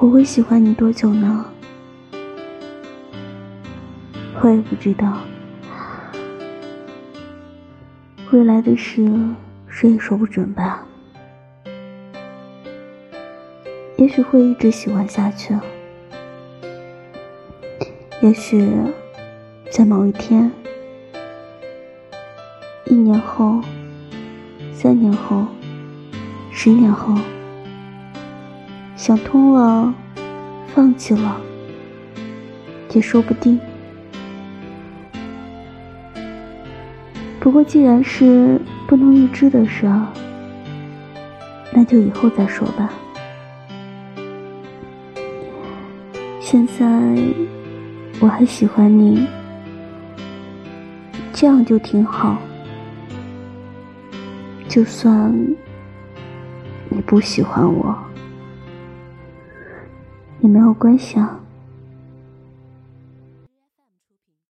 我会喜欢你多久呢？我也不知道。未来的事，谁也说不准吧。也许会一直喜欢下去。也许，在某一天，一年后、三年后、十年后，想通了，放弃了，也说不定。不过，既然是不能预知的事，那就以后再说吧。现在我还喜欢你，这样就挺好。就算你不喜欢我，没有关系啊。